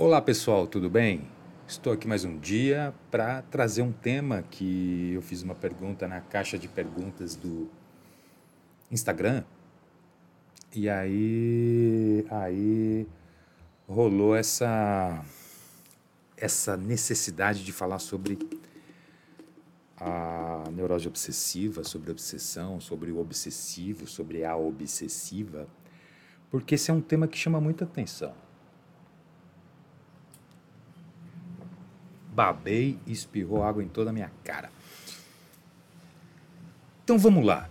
Olá pessoal, tudo bem? Estou aqui mais um dia para trazer um tema que eu fiz uma pergunta na caixa de perguntas do Instagram e aí aí rolou essa essa necessidade de falar sobre a neurose obsessiva, sobre obsessão, sobre o obsessivo, sobre a obsessiva, porque esse é um tema que chama muita atenção. Babei e espirrou água em toda a minha cara. Então vamos lá.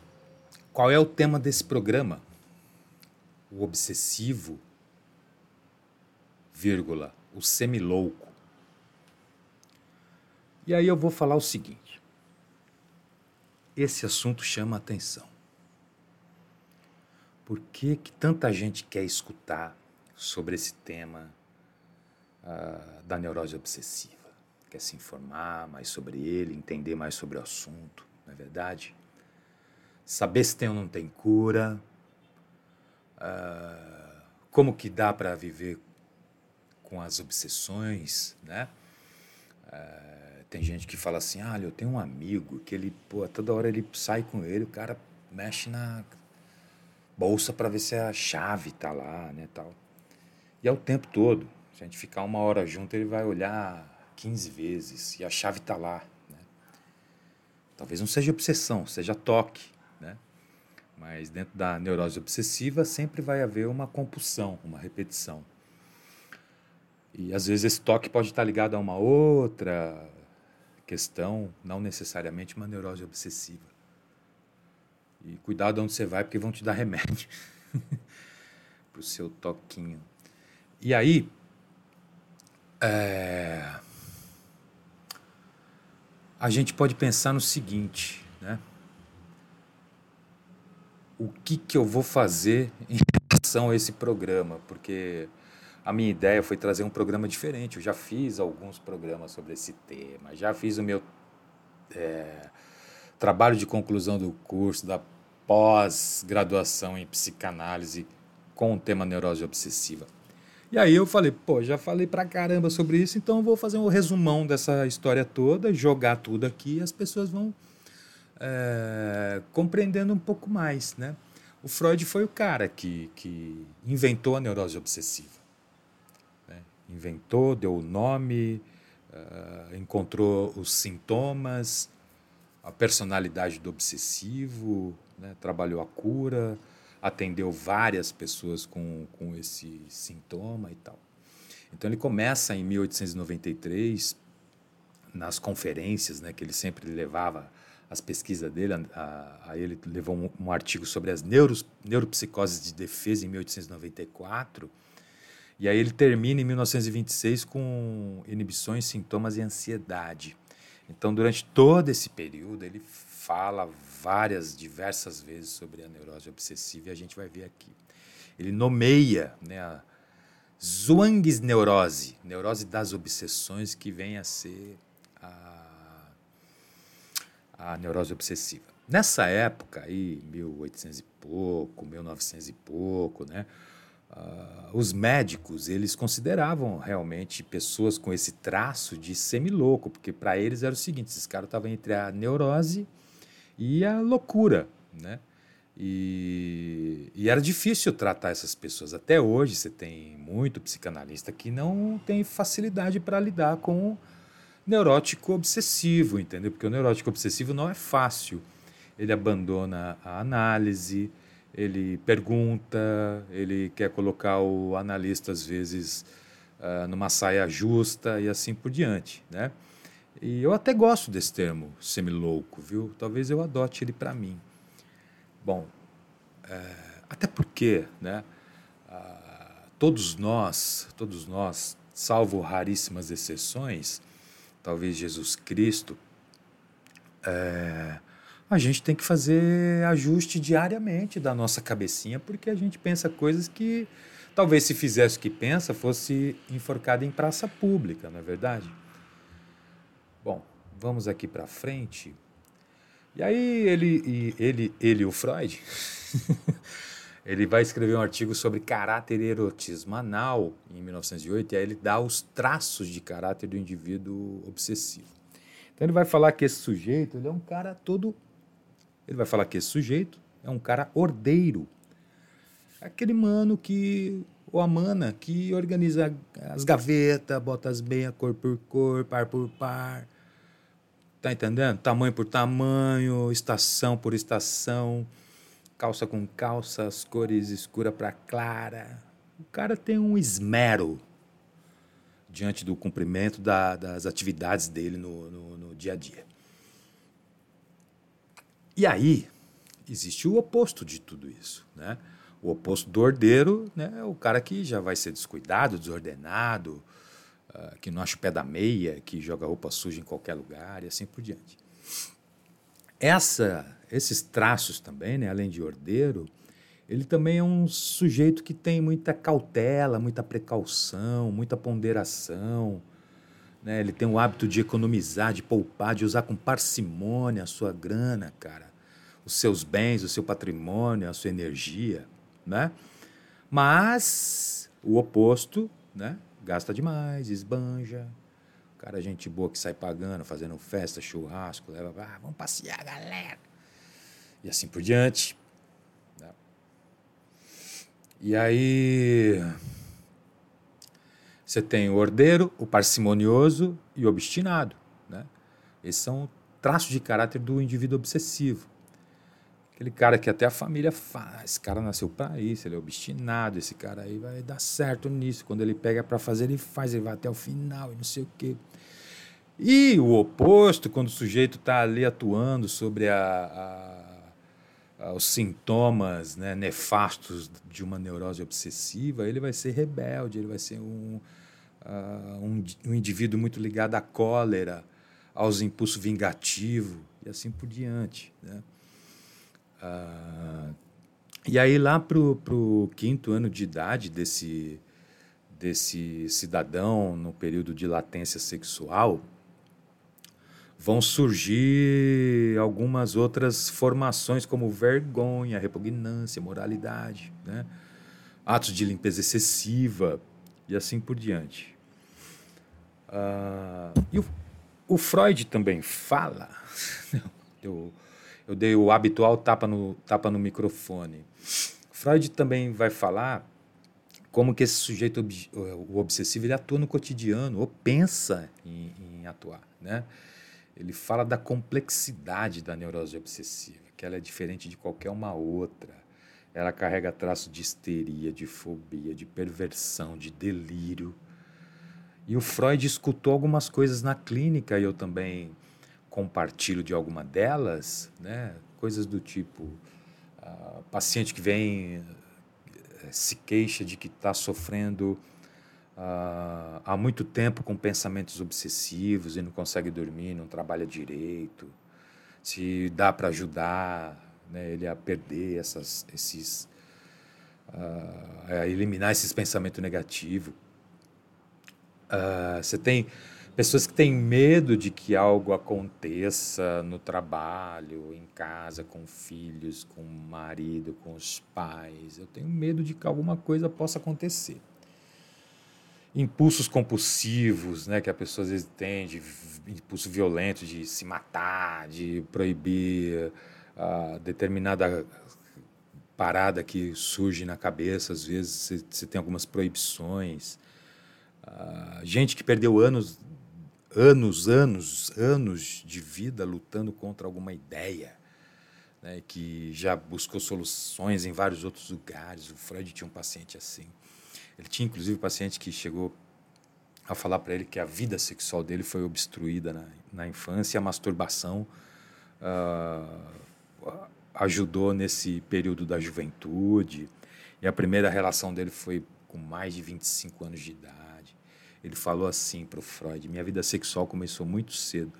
Qual é o tema desse programa? O obsessivo, vírgula, o semilouco. E aí eu vou falar o seguinte. Esse assunto chama atenção. Por que, que tanta gente quer escutar sobre esse tema uh, da neurose obsessiva? Quer se informar mais sobre ele, entender mais sobre o assunto, não é verdade? Saber se tem ou não tem cura, uh, como que dá para viver com as obsessões, né? Uh, tem gente que fala assim, ah, eu tenho um amigo que ele, pô, toda hora ele sai com ele, o cara mexe na bolsa para ver se a chave tá lá, né, tal. E é o tempo todo. Se a gente ficar uma hora junto, ele vai olhar 15 vezes e a chave está lá. Né? Talvez não seja obsessão, seja toque. Né? Mas dentro da neurose obsessiva sempre vai haver uma compulsão, uma repetição. E às vezes esse toque pode estar ligado a uma outra questão, não necessariamente uma neurose obsessiva. E cuidado onde você vai, porque vão te dar remédio para o seu toquinho. E aí, é, a gente pode pensar no seguinte, né? O que, que eu vou fazer em relação a esse programa? Porque a minha ideia foi trazer um programa diferente. Eu já fiz alguns programas sobre esse tema, já fiz o meu é, trabalho de conclusão do curso da pós-graduação em psicanálise com o tema neurose obsessiva. E aí eu falei, pô, já falei pra caramba sobre isso, então eu vou fazer um resumão dessa história toda, jogar tudo aqui e as pessoas vão é, compreendendo um pouco mais, né? O Freud foi o cara que, que inventou a neurose obsessiva. Né? Inventou, deu o nome, uh, encontrou os sintomas, a personalidade do obsessivo, né? trabalhou a cura, atendeu várias pessoas com, com esse sintoma e tal. Então ele começa em 1893 nas conferências, né, que ele sempre levava as pesquisas dele, a, a ele levou um, um, artigo sobre as neuros, neuropsicoses de defesa em 1894, e aí ele termina em 1926 com inibições, sintomas e ansiedade. Então, durante todo esse período, ele fala várias, diversas vezes sobre a neurose obsessiva e a gente vai ver aqui. Ele nomeia né, a Zhuang's neurose, neurose das obsessões, que vem a ser a, a neurose obsessiva. Nessa época, aí, 1800 e pouco, 1900 e pouco, né, Uh, os médicos eles consideravam realmente pessoas com esse traço de semilouco, porque para eles era o seguinte: esses caras estavam entre a neurose e a loucura, né? E, e, era difícil tratar essas pessoas. Até hoje você tem muito psicanalista que não tem facilidade para lidar com o neurótico obsessivo, entendeu? Porque o neurótico obsessivo não é fácil. Ele abandona a análise, ele pergunta, ele quer colocar o analista às vezes uh, numa saia justa e assim por diante, né? E eu até gosto desse termo, semi-louco, viu? Talvez eu adote ele para mim. Bom, é, até porque, né? Ah, todos nós, todos nós, salvo raríssimas exceções, talvez Jesus Cristo, é, a gente tem que fazer ajuste diariamente da nossa cabecinha, porque a gente pensa coisas que talvez se fizesse o que pensa fosse enforcado em praça pública, não é verdade? Vamos aqui para frente. E aí ele, ele, ele, o Freud, ele vai escrever um artigo sobre caráter erotismo anal em 1908 e aí ele dá os traços de caráter do indivíduo obsessivo. Então ele vai falar que esse sujeito ele é um cara todo. Ele vai falar que esse sujeito é um cara ordeiro. Aquele mano que. Ou a mana que organiza as gavetas, bota as bem cor por cor, par por par. Tá entendendo? Tamanho por tamanho, estação por estação calça com calça, as cores escura para clara. O cara tem um esmero diante do cumprimento da, das atividades dele no, no, no, dia a dia. E aí, existe o oposto de tudo isso. Né? O oposto do ordeiro né, é o cara que já vai ser descuidado, desordenado, uh, que não acha o pé da meia, que joga roupa suja em qualquer lugar e assim por diante. Essa, esses traços também, né, além de ordeiro, ele também é um sujeito que tem muita cautela, muita precaução, muita ponderação. Né? Ele tem o hábito de economizar, de poupar, de usar com parcimônia a sua grana, cara. Os seus bens, o seu patrimônio, a sua energia. Né? Mas o oposto, né? Gasta demais, esbanja, Cara, gente boa que sai pagando, fazendo festa, churrasco, leva, ah, vamos passear, galera. E assim por diante. Né? E aí. Você tem o ordeiro, o parcimonioso e o obstinado. Né? Esses são traços de caráter do indivíduo obsessivo. Aquele cara que até a família faz, esse cara nasceu para isso, ele é obstinado, esse cara aí vai dar certo nisso. Quando ele pega para fazer, ele faz, ele vai até o final e não sei o quê. E o oposto, quando o sujeito está ali atuando sobre a, a, os sintomas né, nefastos de uma neurose obsessiva, ele vai ser rebelde, ele vai ser um, uh, um, um indivíduo muito ligado à cólera, aos impulsos vingativos e assim por diante. Né? Ah, e aí, lá para o quinto ano de idade desse, desse cidadão, no período de latência sexual, vão surgir algumas outras formações, como vergonha, repugnância, moralidade, né? atos de limpeza excessiva e assim por diante. Uh, e o, o Freud também fala. eu, eu dei o habitual tapa no, tapa no microfone. Freud também vai falar como que esse sujeito o obsessivo ele atua no cotidiano ou pensa em, em atuar, né? Ele fala da complexidade da neurose obsessiva, que ela é diferente de qualquer uma outra. Ela carrega traços de histeria, de fobia, de perversão, de delírio. E o Freud escutou algumas coisas na clínica e eu também compartilho de alguma delas, né? coisas do tipo, uh, paciente que vem uh, se queixa de que está sofrendo uh, há muito tempo com pensamentos obsessivos e não consegue dormir, não trabalha direito, se dá para ajudar né, ele a perder essas, esses, a eliminar esses pensamentos negativos. você tem Pessoas que têm medo de que algo aconteça no trabalho, em casa, com filhos, com o marido, com os pais. Eu tenho medo de que alguma coisa possa acontecer. Impulsos compulsivos, né, que a pessoa às vezes tem, de impulso violento de se matar, de proibir uh, determinada parada que surge na cabeça, às vezes você tem algumas proibições. Uh, gente que perdeu anos anos, anos, anos de vida lutando contra alguma ideia, né, que já buscou soluções em vários outros lugares. O Freud tinha um paciente assim. Ele tinha, inclusive, um paciente que chegou a falar para ele que a vida sexual dele foi obstruída na, na infância, a masturbação uh, ajudou nesse período da juventude, e a primeira relação dele foi com mais de 25 anos de idade. Ele falou assim para o Freud: minha vida sexual começou muito cedo.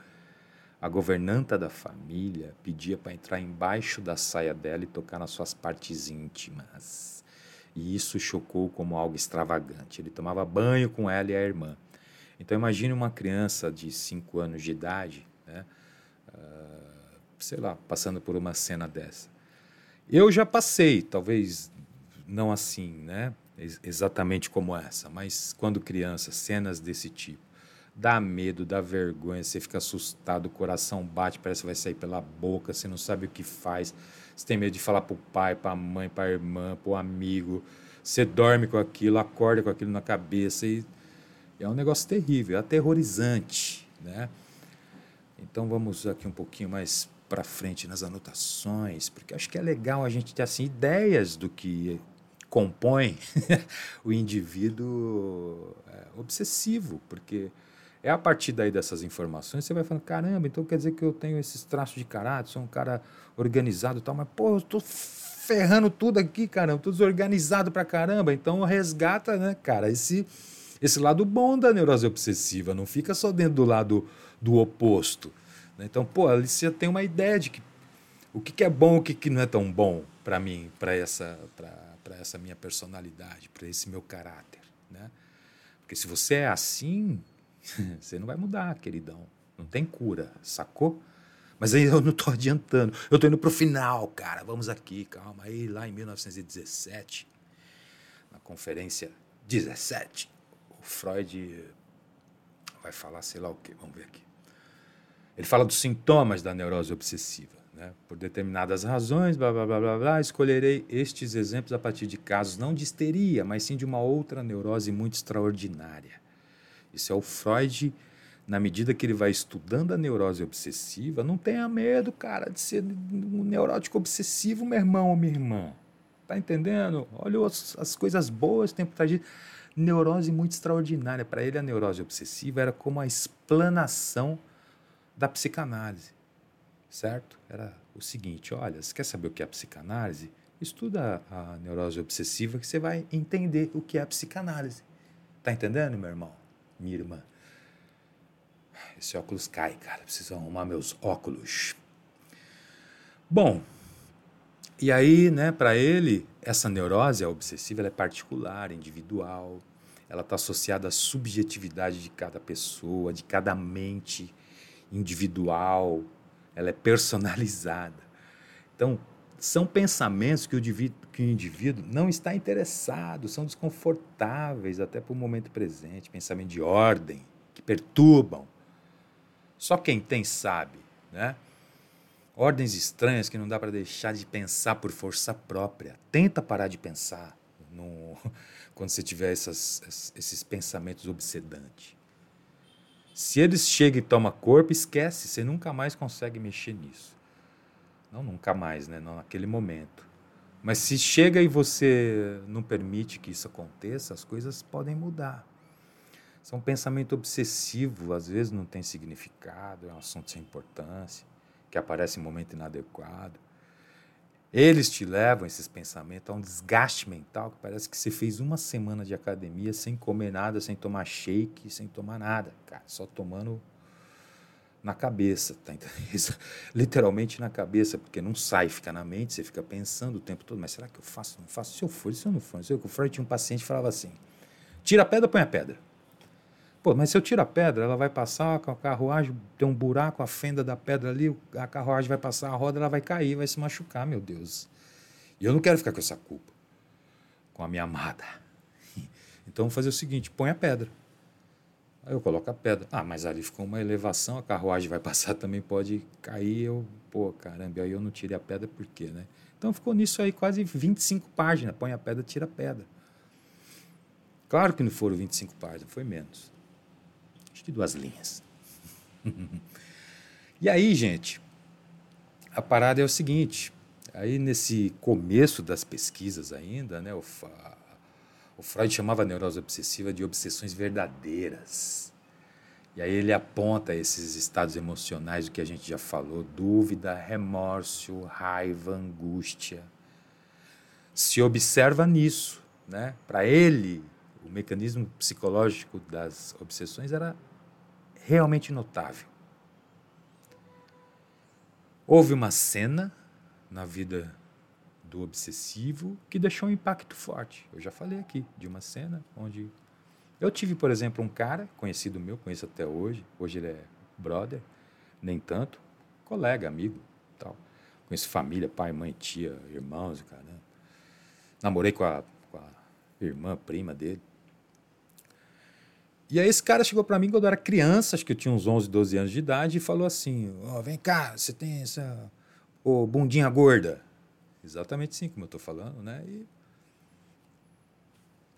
A governanta da família pedia para entrar embaixo da saia dela e tocar nas suas partes íntimas. E isso chocou como algo extravagante. Ele tomava banho com ela e a irmã. Então imagine uma criança de 5 anos de idade, né? Uh, sei lá, passando por uma cena dessa. Eu já passei, talvez não assim, né? Exatamente como essa, mas quando criança, cenas desse tipo. Dá medo, dá vergonha, você fica assustado, o coração bate, parece que vai sair pela boca, você não sabe o que faz. Você tem medo de falar para o pai, para a mãe, para a irmã, para o amigo. Você dorme com aquilo, acorda com aquilo na cabeça e é um negócio terrível, é aterrorizante, né? Então vamos aqui um pouquinho mais para frente nas anotações, porque acho que é legal a gente ter assim ideias do que compõe o indivíduo é, obsessivo, porque é a partir daí dessas informações você vai falando, caramba, então quer dizer que eu tenho esses traços de caráter, sou um cara organizado e tal, mas pô, eu tô ferrando tudo aqui, caramba, tudo desorganizado pra caramba, então resgata, né, cara, esse esse lado bom da neurose obsessiva, não fica só dentro do lado do oposto. Né? Então, pô, ali você tem uma ideia de que o que, que é bom, o que, que não é tão bom para mim, para essa, essa minha personalidade, para esse meu caráter. Né? Porque se você é assim, você não vai mudar, queridão. Não tem cura, sacou? Mas aí eu não estou adiantando. Eu estou indo para o final, cara. Vamos aqui, calma. Aí, lá em 1917, na conferência 17, o Freud vai falar sei lá o quê. Vamos ver aqui. Ele fala dos sintomas da neurose obsessiva. Né? Por determinadas razões, blá, blá, blá, blá, blá, escolherei estes exemplos a partir de casos não de histeria, mas sim de uma outra neurose muito extraordinária. Isso é o Freud, na medida que ele vai estudando a neurose obsessiva, não tenha medo, cara, de ser um neurótico obsessivo, meu irmão ou minha irmã. Tá entendendo? Olha as, as coisas boas tempo tá de neurose muito extraordinária. Para ele, a neurose obsessiva era como a explanação da psicanálise, certo? Era o seguinte: olha, você quer saber o que é psicanálise? Estuda a neurose obsessiva que você vai entender o que é psicanálise. Tá entendendo, meu irmão? Minha irmã. Esse óculos cai, cara. Preciso arrumar meus óculos. Bom, e aí, né, para ele, essa neurose, a obsessiva, é particular, individual. Ela está associada à subjetividade de cada pessoa, de cada mente individual, ela é personalizada. Então, são pensamentos que o, indivíduo, que o indivíduo não está interessado, são desconfortáveis até para o momento presente, pensamento de ordem, que perturbam. Só quem tem sabe, né? Ordens estranhas que não dá para deixar de pensar por força própria. Tenta parar de pensar no, quando você tiver essas, esses pensamentos obsedantes. Se eles chegam e tomam corpo, esquece, você nunca mais consegue mexer nisso. Não nunca mais, né? Não naquele momento. Mas se chega e você não permite que isso aconteça, as coisas podem mudar. São um pensamento obsessivo, às vezes não tem significado, é um assunto sem importância, que aparece em momento inadequado. Eles te levam, esses pensamentos, a um desgaste mental que parece que você fez uma semana de academia sem comer nada, sem tomar shake, sem tomar nada, cara, só tomando na cabeça, tá literalmente na cabeça, porque não sai, fica na mente, você fica pensando o tempo todo, mas será que eu faço, não faço? Se eu for, se eu não for, se eu, o Freud tinha um paciente que falava assim, tira a pedra, põe a pedra. Pô, mas se eu tiro a pedra, ela vai passar com a carruagem, tem um buraco, a fenda da pedra ali, a carruagem vai passar, a roda ela vai cair, vai se machucar, meu Deus. E eu não quero ficar com essa culpa, com a minha amada. Então vou fazer o seguinte: põe a pedra. Aí eu coloco a pedra. Ah, mas ali ficou uma elevação, a carruagem vai passar também, pode cair. Eu, pô, caramba, aí eu não tirei a pedra por quê, né? Então ficou nisso aí quase 25 páginas. Põe a pedra, tira a pedra. Claro que não foram 25 páginas, foi menos de duas linhas. e aí, gente, a parada é o seguinte: aí nesse começo das pesquisas ainda, né, o, o Freud chamava a neurose obsessiva de obsessões verdadeiras. E aí ele aponta esses estados emocionais do que a gente já falou: dúvida, remorso, raiva, angústia. Se observa nisso, né? Para ele, o mecanismo psicológico das obsessões era realmente notável. Houve uma cena na vida do obsessivo que deixou um impacto forte. Eu já falei aqui de uma cena onde eu tive, por exemplo, um cara conhecido meu, conheço até hoje, hoje ele é brother, nem tanto, colega, amigo, tal. Conheço família, pai, mãe, tia, irmãos, cara. namorei com a, com a irmã, prima dele. E aí esse cara chegou para mim quando eu era criança, acho que eu tinha uns 11, 12 anos de idade, e falou assim: Ó, oh, vem cá, você tem essa. Oh, bundinha gorda. Exatamente assim como eu estou falando, né? E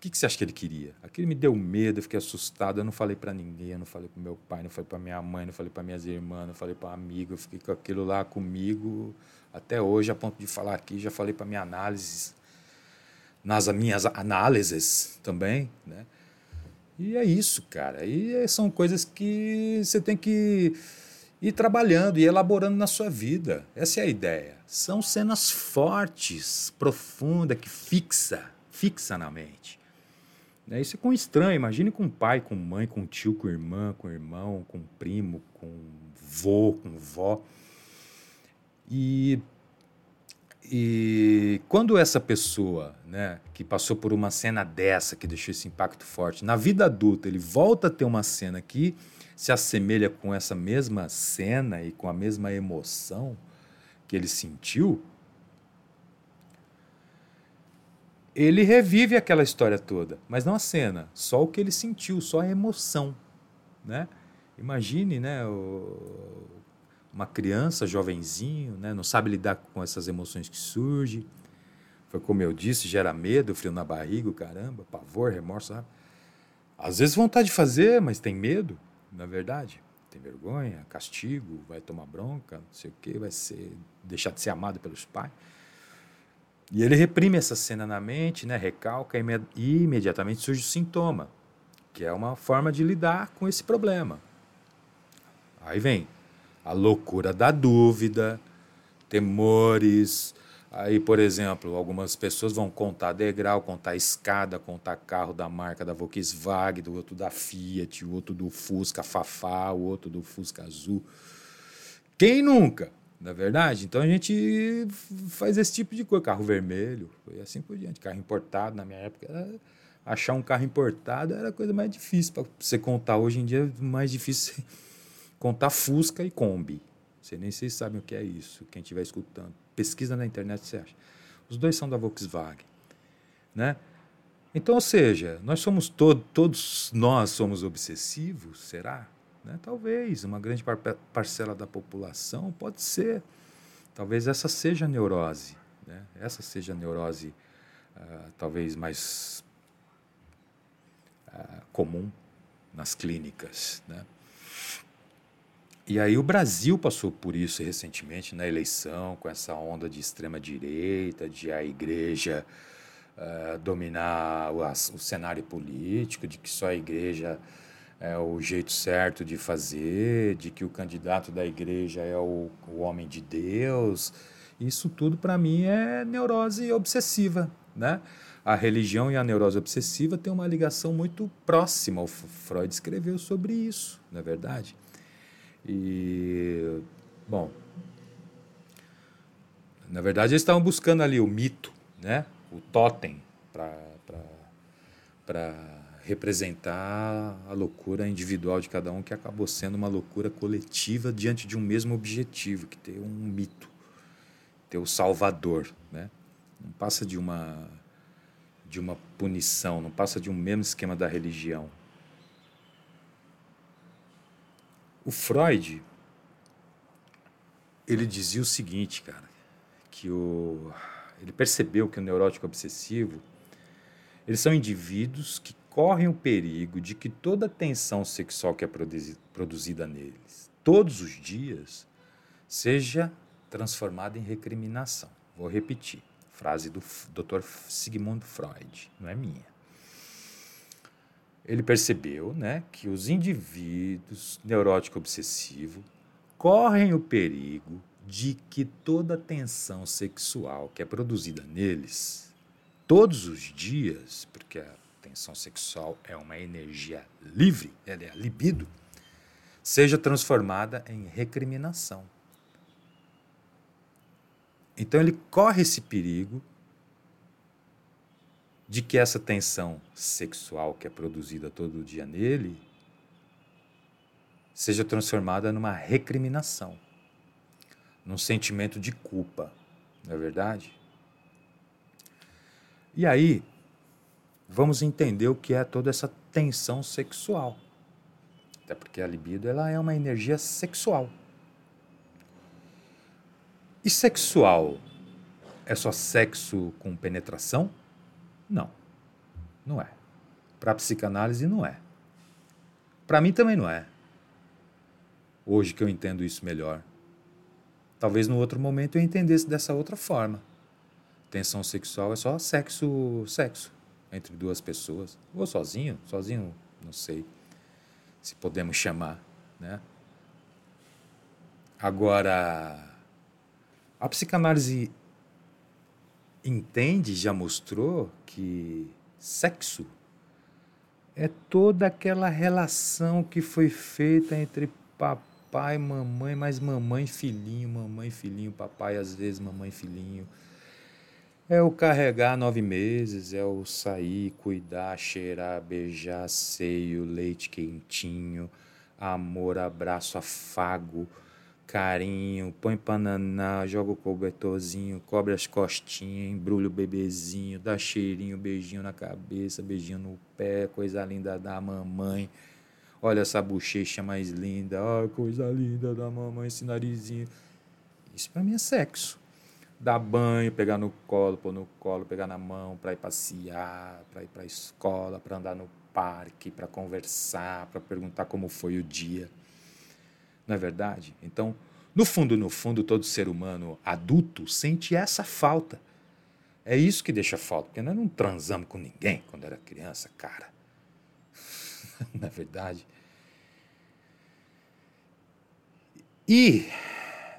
o que, que você acha que ele queria? Aquilo me deu medo, eu fiquei assustado. Eu não falei para ninguém, eu não falei para meu pai, não falei para minha mãe, não falei para minhas irmãs, não falei para amigo. Eu fiquei com aquilo lá comigo até hoje, a ponto de falar aqui. Já falei para minha análise, nas minhas análises também, né? E é isso, cara. E são coisas que você tem que ir trabalhando e elaborando na sua vida. Essa é a ideia. São cenas fortes, profundas, que fixa, fixa na mente. Né? Isso é com estranho. Imagine com pai, com mãe, com tio, com irmã, com irmão, com primo, com vô, com vó. E, e quando essa pessoa né, que passou por uma cena dessa, que deixou esse impacto forte, na vida adulta ele volta a ter uma cena que se assemelha com essa mesma cena e com a mesma emoção que ele sentiu, ele revive aquela história toda, mas não a cena, só o que ele sentiu, só a emoção, né? Imagine, né, o, uma criança, jovenzinho, né, não sabe lidar com essas emoções que surgem. Foi como eu disse, gera medo, frio na barriga, caramba, pavor, remorso, sabe? Às vezes vontade de fazer, mas tem medo, na verdade. Tem vergonha, castigo, vai tomar bronca, não sei o quê, vai ser deixar de ser amado pelos pais. E ele reprime essa cena na mente, né, recalca e imediatamente surge o sintoma, que é uma forma de lidar com esse problema. Aí vem a loucura da dúvida, temores. Aí, por exemplo, algumas pessoas vão contar degrau, contar escada, contar carro da marca da Volkswagen, do outro da Fiat, o outro do Fusca Fafá, o outro do Fusca Azul. Quem nunca? na é verdade? Então a gente faz esse tipo de coisa, carro vermelho, e assim por diante. Carro importado, na minha época, era, achar um carro importado era a coisa mais difícil para você contar. Hoje em dia é mais difícil contar Fusca e Kombi. Você nem se sabem o que é isso, quem estiver escutando. Pesquisa na internet, você acha. Os dois são da Volkswagen, né? Então, ou seja, nós somos todos, todos nós somos obsessivos, será? Né? Talvez, uma grande par parcela da população pode ser. Talvez essa seja a neurose. Né? Essa seja a neurose uh, talvez mais uh, comum nas clínicas. Né? E aí o Brasil passou por isso recentemente na eleição, com essa onda de extrema-direita, de a igreja uh, dominar o, o cenário político, de que só a igreja é o jeito certo de fazer, de que o candidato da igreja é o, o homem de Deus. Isso tudo para mim é neurose obsessiva, né? A religião e a neurose obsessiva têm uma ligação muito próxima. O Freud escreveu sobre isso, não é verdade? E bom, na verdade eles estavam buscando ali o mito, né? O totem para representar a loucura individual de cada um, que acabou sendo uma loucura coletiva diante de um mesmo objetivo, que ter um mito, ter o salvador, né? Não passa de uma de uma punição, não passa de um mesmo esquema da religião. O Freud ele dizia o seguinte, cara, que o ele percebeu que o neurótico obsessivo eles são indivíduos que correm o perigo de que toda a tensão sexual que é produzida neles, todos os dias, seja transformada em recriminação. Vou repetir, frase do Dr. Sigmund Freud, não é minha. Ele percebeu né, que os indivíduos neurótico obsessivo correm o perigo de que toda a tensão sexual que é produzida neles, todos os dias, porque a tensão sexual é uma energia livre, ela é a libido, seja transformada em recriminação. Então ele corre esse perigo de que essa tensão sexual que é produzida todo dia nele seja transformada numa recriminação, num sentimento de culpa, não é verdade? E aí, vamos entender o que é toda essa tensão sexual. Até porque a libido ela é uma energia sexual. E sexual é só sexo com penetração? Não. Não é. Para a psicanálise não é. Para mim também não é. Hoje que eu entendo isso melhor. Talvez no outro momento eu entendesse dessa outra forma. Tensão sexual é só sexo, sexo entre duas pessoas, ou sozinho, sozinho, não sei se podemos chamar, né? Agora, a psicanálise entende, já mostrou que sexo é toda aquela relação que foi feita entre papai, mamãe, mas mamãe, filhinho, mamãe, filhinho, papai, às vezes mamãe, filhinho. É o carregar nove meses, é o sair, cuidar, cheirar, beijar, seio, leite quentinho, amor, abraço, afago, carinho, põe pananá, joga o cobertorzinho, cobre as costinhas, embrulha o bebezinho, dá cheirinho, beijinho na cabeça, beijinho no pé, coisa linda da mamãe. Olha essa bochecha mais linda, oh, coisa linda da mamãe, esse narizinho. Isso para mim é sexo dar banho, pegar no colo, pôr no colo, pegar na mão para ir passear, para ir para escola, para andar no parque, para conversar, para perguntar como foi o dia. Não é verdade? Então, no fundo, no fundo, todo ser humano adulto sente essa falta. É isso que deixa falta, porque nós não transamos com ninguém quando era criança, cara. não é verdade? E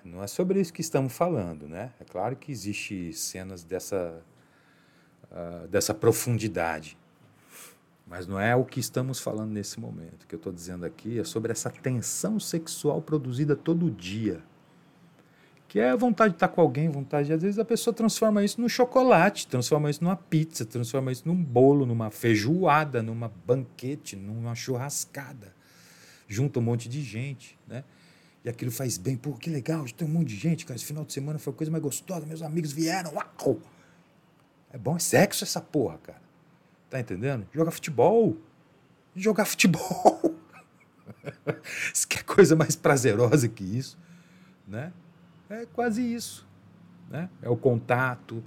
não é sobre isso que estamos falando, né? É claro que existe cenas dessa, uh, dessa profundidade, mas não é o que estamos falando nesse momento. O que eu estou dizendo aqui é sobre essa tensão sexual produzida todo dia, que é a vontade de estar com alguém, vontade de, às vezes a pessoa transforma isso num chocolate, transforma isso numa pizza, transforma isso num bolo, numa feijoada, numa banquete, numa churrascada, junta um monte de gente, né? E aquilo faz bem. Pô, que legal, tem um monte de gente, cara. Esse final de semana foi a coisa mais gostosa. Meus amigos vieram. Uau! É bom, é sexo essa porra, cara. Tá entendendo? Jogar futebol. Jogar futebol. Isso que é coisa mais prazerosa que isso, né? É quase isso, né? É o contato,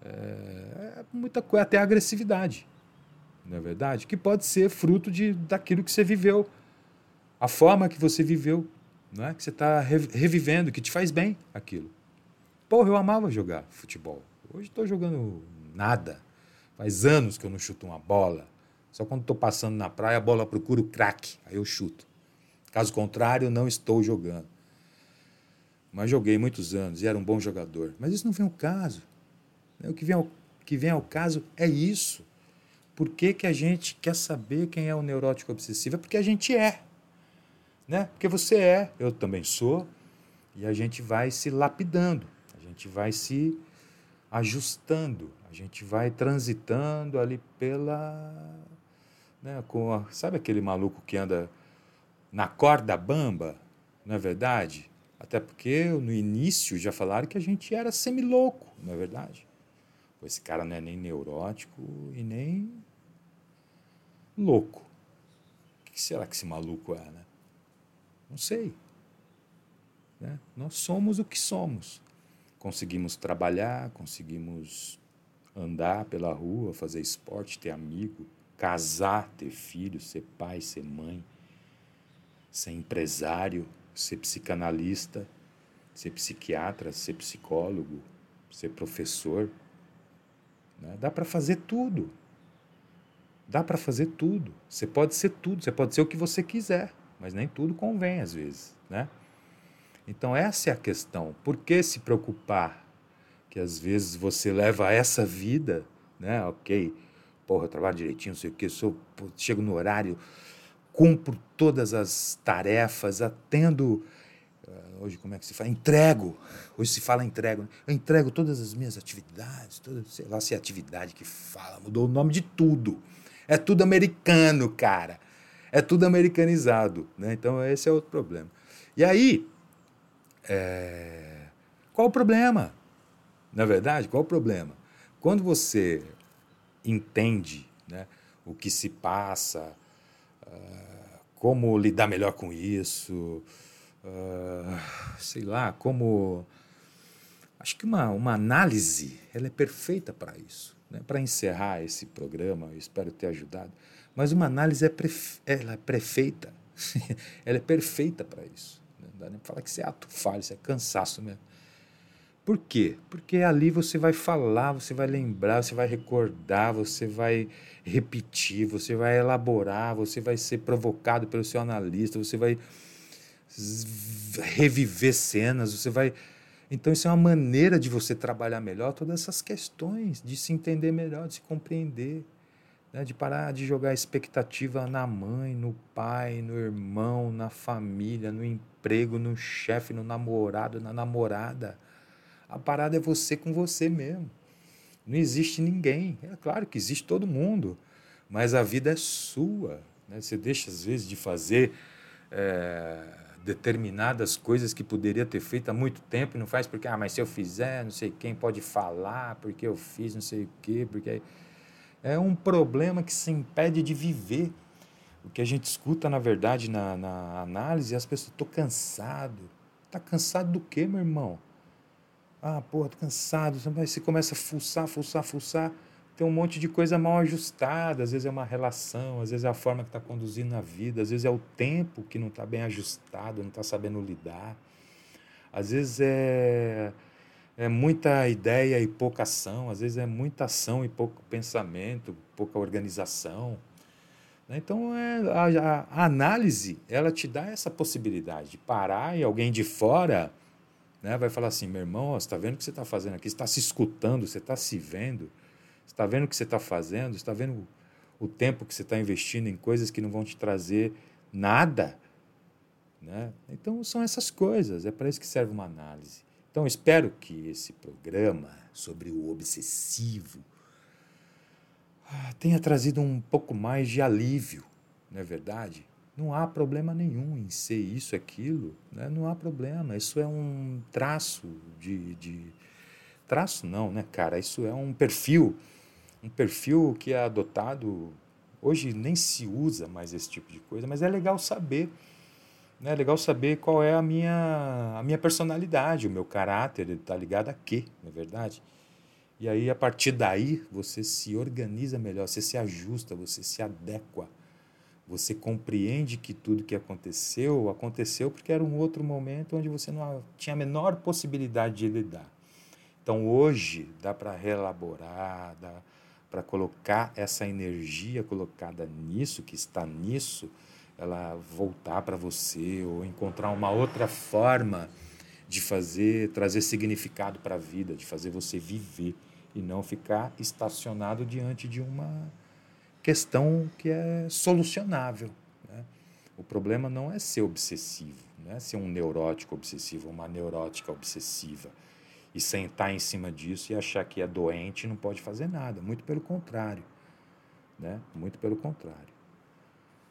é, é muita coisa, até a agressividade, não é verdade? Que pode ser fruto de daquilo que você viveu, a forma que você viveu não é? que você está revivendo, que te faz bem aquilo. Porra, eu amava jogar futebol. Hoje estou jogando nada. Faz anos que eu não chuto uma bola. Só quando estou passando na praia, a bola procura o craque, aí eu chuto. Caso contrário, não estou jogando. Mas joguei muitos anos e era um bom jogador. Mas isso não vem ao caso. O que vem ao, que vem ao caso é isso. Por que, que a gente quer saber quem é o neurótico obsessivo? É porque a gente é né? Porque você é, eu também sou, e a gente vai se lapidando, a gente vai se ajustando, a gente vai transitando ali pela. Né, com a, sabe aquele maluco que anda na corda bamba? Não é verdade? Até porque no início já falaram que a gente era semilouco, não é verdade? Esse cara não é nem neurótico e nem louco. O que será que esse maluco é, né? Não sei. Né? Nós somos o que somos. Conseguimos trabalhar, conseguimos andar pela rua, fazer esporte, ter amigo, casar, ter filhos, ser pai, ser mãe, ser empresário, ser psicanalista, ser psiquiatra, ser psicólogo, ser professor. Né? Dá para fazer tudo. Dá para fazer tudo. Você pode ser tudo, você pode ser o que você quiser mas nem tudo convém às vezes, né? Então essa é a questão. Por que se preocupar que às vezes você leva essa vida, né? Ok, porra, eu trabalho direitinho, não sei o que, sou, chego no horário, cumpro todas as tarefas, atendo uh, hoje como é que se fala? Entrego. Hoje se fala entrego. Né? Eu entrego todas as minhas atividades, todas, sei lá se é atividade que fala, mudou o nome de tudo. É tudo americano, cara. É tudo americanizado. Né? Então, esse é outro problema. E aí, é... qual o problema? Na verdade, qual o problema? quando você entende né, o que se passa, uh, como lidar melhor com isso, uh, sei lá, como. Acho que uma, uma análise ela é perfeita para isso. Né? Para encerrar esse programa, eu espero ter ajudado. Mas uma análise é, pref... ela é perfeita. ela é perfeita para isso. Não dá nem para falar que isso é ato falho, isso é cansaço mesmo. Por quê? Porque ali você vai falar, você vai lembrar, você vai recordar, você vai repetir, você vai elaborar, você vai ser provocado pelo seu analista, você vai reviver cenas, você vai. Então, isso é uma maneira de você trabalhar melhor todas essas questões, de se entender melhor, de se compreender, né? de parar de jogar expectativa na mãe, no pai, no irmão, na família, no emprego, no chefe, no namorado, na namorada. A parada é você com você mesmo. Não existe ninguém. É claro que existe todo mundo, mas a vida é sua. Né? Você deixa, às vezes, de fazer é, determinadas coisas que poderia ter feito há muito tempo e não faz porque, ah, mas se eu fizer, não sei quem pode falar, porque eu fiz não sei o quê, porque. É um problema que se impede de viver. O que a gente escuta, na verdade, na, na análise, as pessoas, estou cansado. Está cansado do quê, meu irmão? Ah, porra, tô cansado. Você começa a fuçar, fuçar, fuçar. Tem um monte de coisa mal ajustada. Às vezes é uma relação, às vezes é a forma que está conduzindo a vida, às vezes é o tempo que não está bem ajustado, não está sabendo lidar. Às vezes é, é muita ideia e pouca ação, às vezes é muita ação e pouco pensamento, pouca organização. Né? Então, é, a, a análise ela te dá essa possibilidade de parar e alguém de fora né, vai falar assim: meu irmão, você está vendo o que você está fazendo aqui? Você está se escutando, você está se vendo, você está vendo o que você está fazendo, você está vendo o tempo que você está investindo em coisas que não vão te trazer nada. Né? Então, são essas coisas, é para isso que serve uma análise. Então, espero que esse programa sobre o obsessivo ah, tenha trazido um pouco mais de alívio, não é verdade? Não há problema nenhum em ser isso, aquilo, né? não há problema. Isso é um traço de, de. Traço não, né, cara? Isso é um perfil. Um perfil que é adotado. Hoje nem se usa mais esse tipo de coisa, mas é legal saber. Né? É legal saber qual é a minha, a minha personalidade, o meu caráter, ele está ligado a quê, na é verdade? E aí, a partir daí, você se organiza melhor, você se ajusta, você se adequa você compreende que tudo que aconteceu, aconteceu porque era um outro momento onde você não tinha a menor possibilidade de lidar. Então hoje dá para reelaborar, dá para colocar essa energia colocada nisso, que está nisso, ela voltar para você ou encontrar uma outra forma de fazer, trazer significado para a vida, de fazer você viver e não ficar estacionado diante de uma questão que é solucionável. Né? O problema não é ser obsessivo, não é ser um neurótico obsessivo, uma neurótica obsessiva e sentar em cima disso e achar que é doente e não pode fazer nada. Muito pelo contrário. Né? Muito pelo contrário.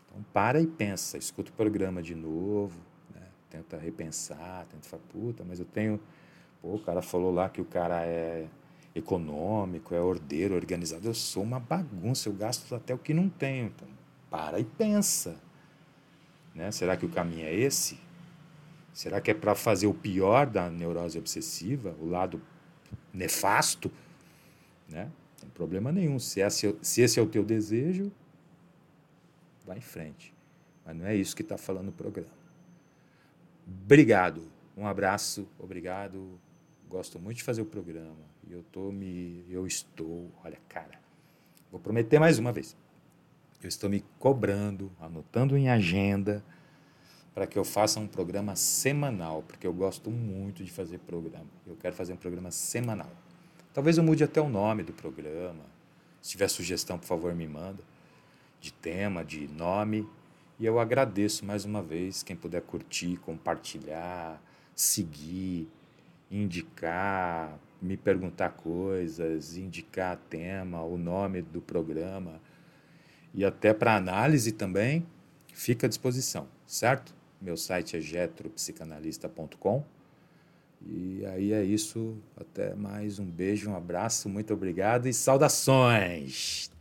Então, para e pensa, escuta o programa de novo, né? tenta repensar, tenta falar, puta, mas eu tenho. Pô, o cara falou lá que o cara é econômico, é ordeiro, organizado. Eu sou uma bagunça, eu gasto até o que não tenho. Então, para e pensa. Né? Será que o caminho é esse? Será que é para fazer o pior da neurose obsessiva, o lado nefasto? Né? Não tem problema nenhum. Se esse, se esse é o teu desejo, vai em frente. Mas não é isso que está falando o programa. Obrigado. Um abraço, obrigado. Gosto muito de fazer o programa. E eu tô me eu estou, olha, cara. Vou prometer mais uma vez. Eu estou me cobrando, anotando em agenda para que eu faça um programa semanal, porque eu gosto muito de fazer programa. Eu quero fazer um programa semanal. Talvez eu mude até o nome do programa. Se tiver sugestão, por favor, me manda. De tema, de nome. E eu agradeço mais uma vez quem puder curtir, compartilhar, seguir, indicar, me perguntar coisas, indicar tema, o nome do programa e até para análise também, fica à disposição, certo? Meu site é getropsicanalista.com. E aí é isso. Até mais. Um beijo, um abraço, muito obrigado e saudações!